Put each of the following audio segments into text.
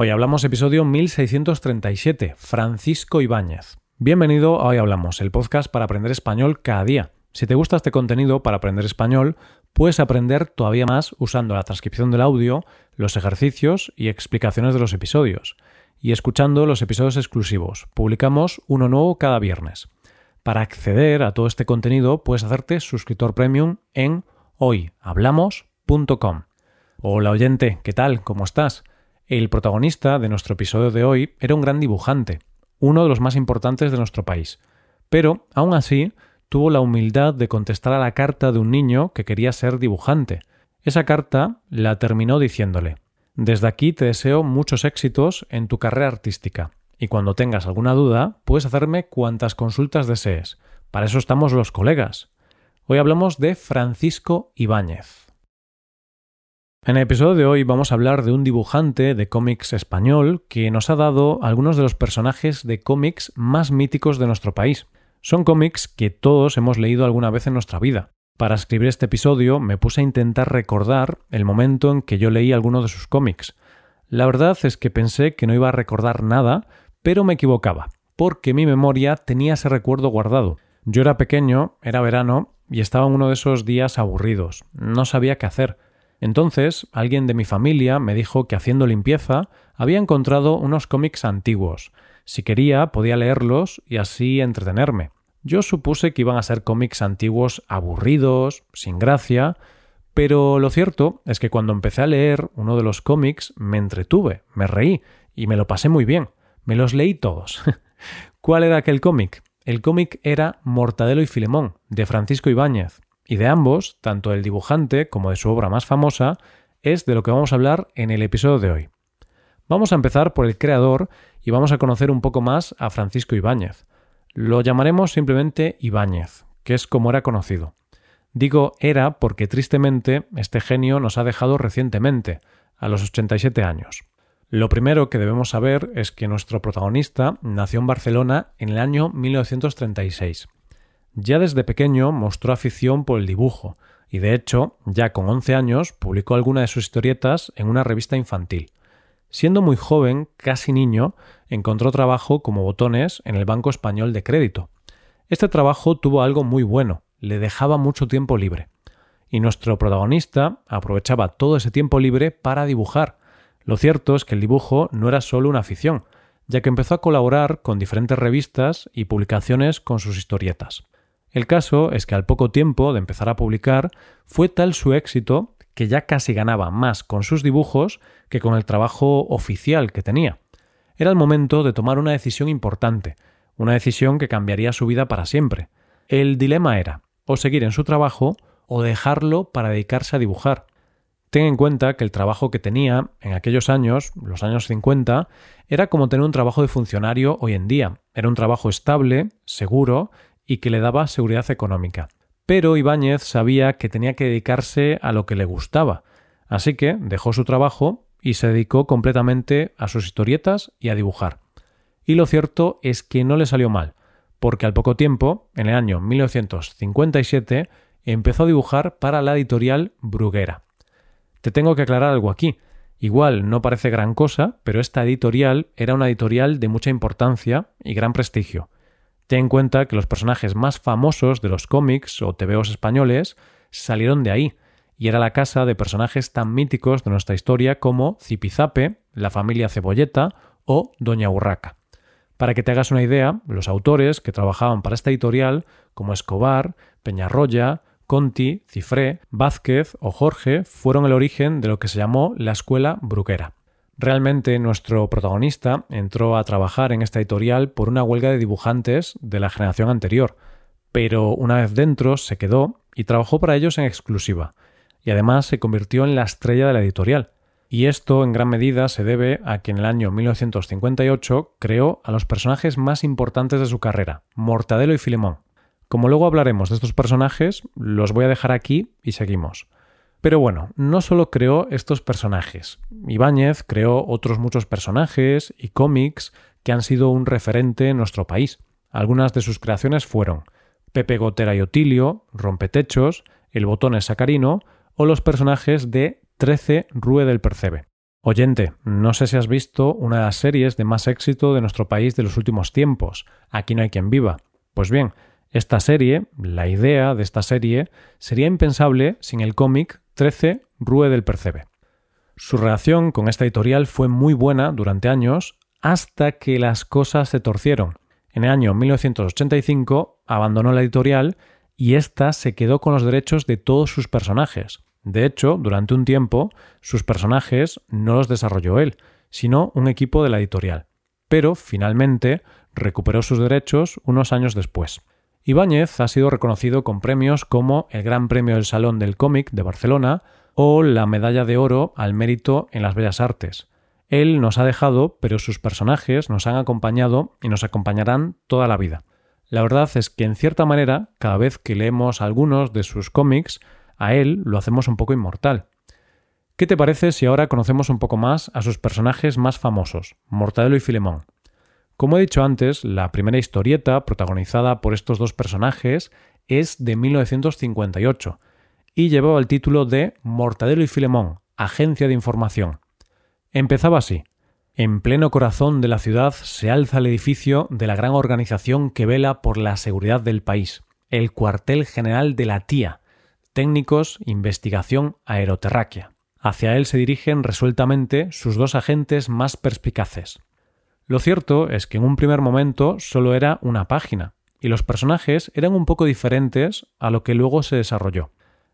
Hoy hablamos episodio 1637, Francisco Ibáñez. Bienvenido a Hoy Hablamos, el podcast para aprender español cada día. Si te gusta este contenido para aprender español, puedes aprender todavía más usando la transcripción del audio, los ejercicios y explicaciones de los episodios, y escuchando los episodios exclusivos. Publicamos uno nuevo cada viernes. Para acceder a todo este contenido puedes hacerte suscriptor premium en hoyhablamos.com. Hola oyente, ¿qué tal? ¿Cómo estás? El protagonista de nuestro episodio de hoy era un gran dibujante, uno de los más importantes de nuestro país. Pero, aún así, tuvo la humildad de contestar a la carta de un niño que quería ser dibujante. Esa carta la terminó diciéndole Desde aquí te deseo muchos éxitos en tu carrera artística, y cuando tengas alguna duda, puedes hacerme cuantas consultas desees. Para eso estamos los colegas. Hoy hablamos de Francisco Ibáñez. En el episodio de hoy vamos a hablar de un dibujante de cómics español que nos ha dado algunos de los personajes de cómics más míticos de nuestro país. Son cómics que todos hemos leído alguna vez en nuestra vida. Para escribir este episodio me puse a intentar recordar el momento en que yo leí alguno de sus cómics. La verdad es que pensé que no iba a recordar nada, pero me equivocaba, porque mi memoria tenía ese recuerdo guardado. Yo era pequeño, era verano, y estaba en uno de esos días aburridos. No sabía qué hacer. Entonces, alguien de mi familia me dijo que haciendo limpieza había encontrado unos cómics antiguos. Si quería, podía leerlos y así entretenerme. Yo supuse que iban a ser cómics antiguos aburridos, sin gracia, pero lo cierto es que cuando empecé a leer uno de los cómics me entretuve, me reí y me lo pasé muy bien. Me los leí todos. ¿Cuál era aquel cómic? El cómic era Mortadelo y Filemón, de Francisco Ibáñez, y de ambos, tanto el dibujante como de su obra más famosa, es de lo que vamos a hablar en el episodio de hoy. Vamos a empezar por el creador y vamos a conocer un poco más a Francisco Ibáñez. Lo llamaremos simplemente Ibáñez, que es como era conocido. Digo era porque tristemente este genio nos ha dejado recientemente, a los 87 años. Lo primero que debemos saber es que nuestro protagonista nació en Barcelona en el año 1936. Ya desde pequeño mostró afición por el dibujo, y de hecho, ya con 11 años, publicó alguna de sus historietas en una revista infantil. Siendo muy joven, casi niño, encontró trabajo como botones en el Banco Español de Crédito. Este trabajo tuvo algo muy bueno, le dejaba mucho tiempo libre. Y nuestro protagonista aprovechaba todo ese tiempo libre para dibujar. Lo cierto es que el dibujo no era solo una afición, ya que empezó a colaborar con diferentes revistas y publicaciones con sus historietas. El caso es que al poco tiempo de empezar a publicar fue tal su éxito que ya casi ganaba más con sus dibujos que con el trabajo oficial que tenía. Era el momento de tomar una decisión importante, una decisión que cambiaría su vida para siempre. El dilema era o seguir en su trabajo o dejarlo para dedicarse a dibujar. Ten en cuenta que el trabajo que tenía en aquellos años, los años 50, era como tener un trabajo de funcionario hoy en día. Era un trabajo estable, seguro y que le daba seguridad económica. Pero Ibáñez sabía que tenía que dedicarse a lo que le gustaba, así que dejó su trabajo y se dedicó completamente a sus historietas y a dibujar. Y lo cierto es que no le salió mal, porque al poco tiempo, en el año 1957, empezó a dibujar para la editorial Bruguera. Te tengo que aclarar algo aquí. Igual no parece gran cosa, pero esta editorial era una editorial de mucha importancia y gran prestigio. Ten en cuenta que los personajes más famosos de los cómics o tebeos españoles salieron de ahí, y era la casa de personajes tan míticos de nuestra historia como Zipizape, la familia Cebolleta o Doña Urraca. Para que te hagas una idea, los autores que trabajaban para esta editorial, como Escobar, Peñarroya, Conti, Cifré, Vázquez o Jorge, fueron el origen de lo que se llamó la escuela bruquera. Realmente nuestro protagonista entró a trabajar en esta editorial por una huelga de dibujantes de la generación anterior, pero una vez dentro se quedó y trabajó para ellos en exclusiva, y además se convirtió en la estrella de la editorial. Y esto en gran medida se debe a que en el año 1958 creó a los personajes más importantes de su carrera, Mortadelo y Filemón. Como luego hablaremos de estos personajes, los voy a dejar aquí y seguimos. Pero bueno, no solo creó estos personajes. Ibáñez creó otros muchos personajes y cómics que han sido un referente en nuestro país. Algunas de sus creaciones fueron Pepe Gotera y Otilio, Rompetechos, El Botón es Sacarino o los personajes de Trece Rue del Percebe. Oyente, no sé si has visto una de las series de más éxito de nuestro país de los últimos tiempos, Aquí no hay quien viva. Pues bien, esta serie, la idea de esta serie, sería impensable sin el cómic 13 Rue del Percebe. Su relación con esta editorial fue muy buena durante años hasta que las cosas se torcieron. En el año 1985 abandonó la editorial y ésta se quedó con los derechos de todos sus personajes. De hecho, durante un tiempo, sus personajes no los desarrolló él, sino un equipo de la editorial. Pero, finalmente, recuperó sus derechos unos años después. Ibáñez ha sido reconocido con premios como el Gran Premio del Salón del Cómic de Barcelona o la Medalla de Oro al Mérito en las Bellas Artes. Él nos ha dejado, pero sus personajes nos han acompañado y nos acompañarán toda la vida. La verdad es que en cierta manera, cada vez que leemos algunos de sus cómics, a él lo hacemos un poco inmortal. ¿Qué te parece si ahora conocemos un poco más a sus personajes más famosos, Mortadelo y Filemón? Como he dicho antes, la primera historieta protagonizada por estos dos personajes es de 1958 y llevaba el título de Mortadelo y Filemón, Agencia de Información. Empezaba así. En pleno corazón de la ciudad se alza el edificio de la gran organización que vela por la seguridad del país, el cuartel general de la TIA, técnicos, investigación aeroterráquea. Hacia él se dirigen resueltamente sus dos agentes más perspicaces. Lo cierto es que en un primer momento solo era una página, y los personajes eran un poco diferentes a lo que luego se desarrolló.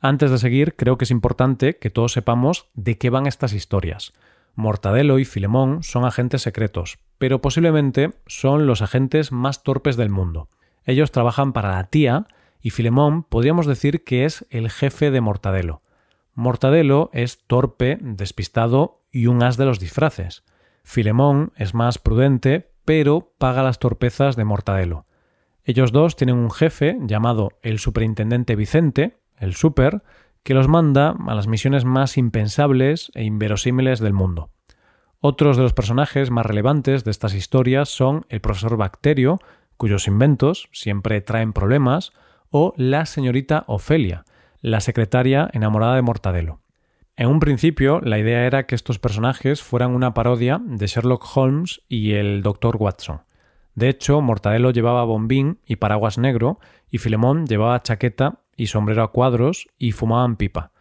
Antes de seguir, creo que es importante que todos sepamos de qué van estas historias. Mortadelo y Filemón son agentes secretos, pero posiblemente son los agentes más torpes del mundo. Ellos trabajan para la tía y Filemón podríamos decir que es el jefe de Mortadelo. Mortadelo es torpe, despistado y un as de los disfraces. Filemón es más prudente, pero paga las torpezas de Mortadelo. Ellos dos tienen un jefe llamado el Superintendente Vicente, el Super, que los manda a las misiones más impensables e inverosímiles del mundo. Otros de los personajes más relevantes de estas historias son el profesor Bacterio, cuyos inventos siempre traen problemas, o la señorita Ofelia, la secretaria enamorada de Mortadelo. En un principio, la idea era que estos personajes fueran una parodia de Sherlock Holmes y el Dr. Watson. De hecho, Mortadelo llevaba bombín y paraguas negro, y Filemón llevaba chaqueta y sombrero a cuadros y fumaban pipa.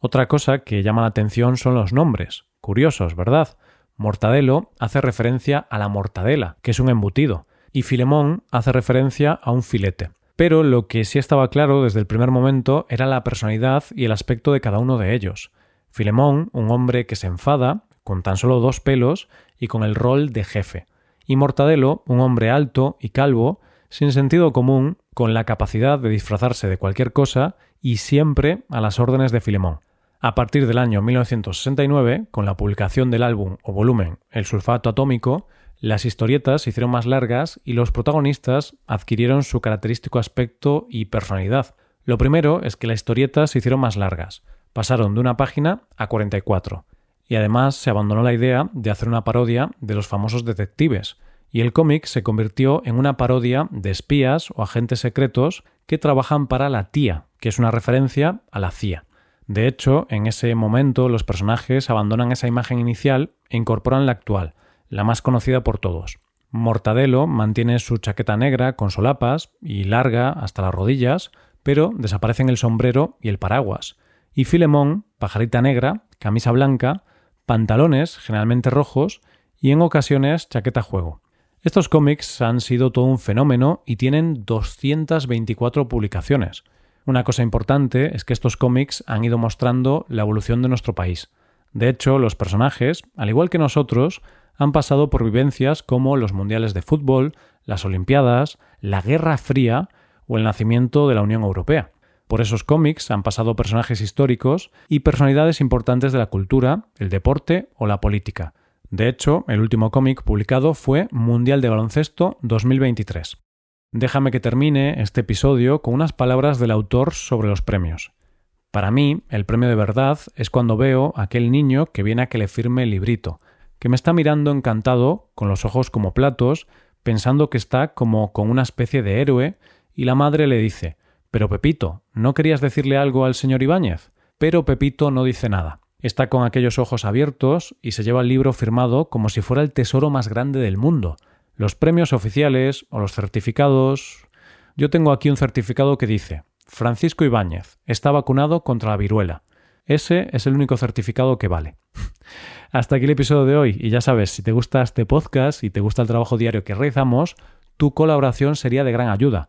Otra cosa que llama la atención son los nombres. Curiosos, ¿verdad? Mortadelo hace referencia a la mortadela, que es un embutido, y Filemón hace referencia a un filete. Pero lo que sí estaba claro desde el primer momento era la personalidad y el aspecto de cada uno de ellos. Filemón, un hombre que se enfada, con tan solo dos pelos y con el rol de jefe. Y Mortadelo, un hombre alto y calvo, sin sentido común, con la capacidad de disfrazarse de cualquier cosa y siempre a las órdenes de Filemón. A partir del año 1969, con la publicación del álbum o volumen El sulfato atómico, las historietas se hicieron más largas y los protagonistas adquirieron su característico aspecto y personalidad. Lo primero es que las historietas se hicieron más largas, pasaron de una página a 44, y además se abandonó la idea de hacer una parodia de los famosos detectives, y el cómic se convirtió en una parodia de espías o agentes secretos que trabajan para la tía, que es una referencia a la CIA. De hecho, en ese momento los personajes abandonan esa imagen inicial e incorporan la actual, la más conocida por todos. Mortadelo mantiene su chaqueta negra con solapas y larga hasta las rodillas, pero desaparecen el sombrero y el paraguas. Y Filemón, pajarita negra, camisa blanca, pantalones generalmente rojos y en ocasiones chaqueta juego. Estos cómics han sido todo un fenómeno y tienen 224 publicaciones. Una cosa importante es que estos cómics han ido mostrando la evolución de nuestro país. De hecho, los personajes, al igual que nosotros, han pasado por vivencias como los mundiales de fútbol, las Olimpiadas, la Guerra Fría o el nacimiento de la Unión Europea. Por esos cómics han pasado personajes históricos y personalidades importantes de la cultura, el deporte o la política. De hecho, el último cómic publicado fue Mundial de Baloncesto 2023. Déjame que termine este episodio con unas palabras del autor sobre los premios. Para mí, el premio de verdad es cuando veo a aquel niño que viene a que le firme el librito, que me está mirando encantado, con los ojos como platos, pensando que está como con una especie de héroe, y la madre le dice Pero Pepito, ¿no querías decirle algo al señor Ibáñez? Pero Pepito no dice nada. Está con aquellos ojos abiertos y se lleva el libro firmado como si fuera el tesoro más grande del mundo. Los premios oficiales o los certificados. Yo tengo aquí un certificado que dice Francisco Ibáñez está vacunado contra la viruela. Ese es el único certificado que vale. Hasta aquí el episodio de hoy y ya sabes, si te gusta este podcast y te gusta el trabajo diario que realizamos, tu colaboración sería de gran ayuda.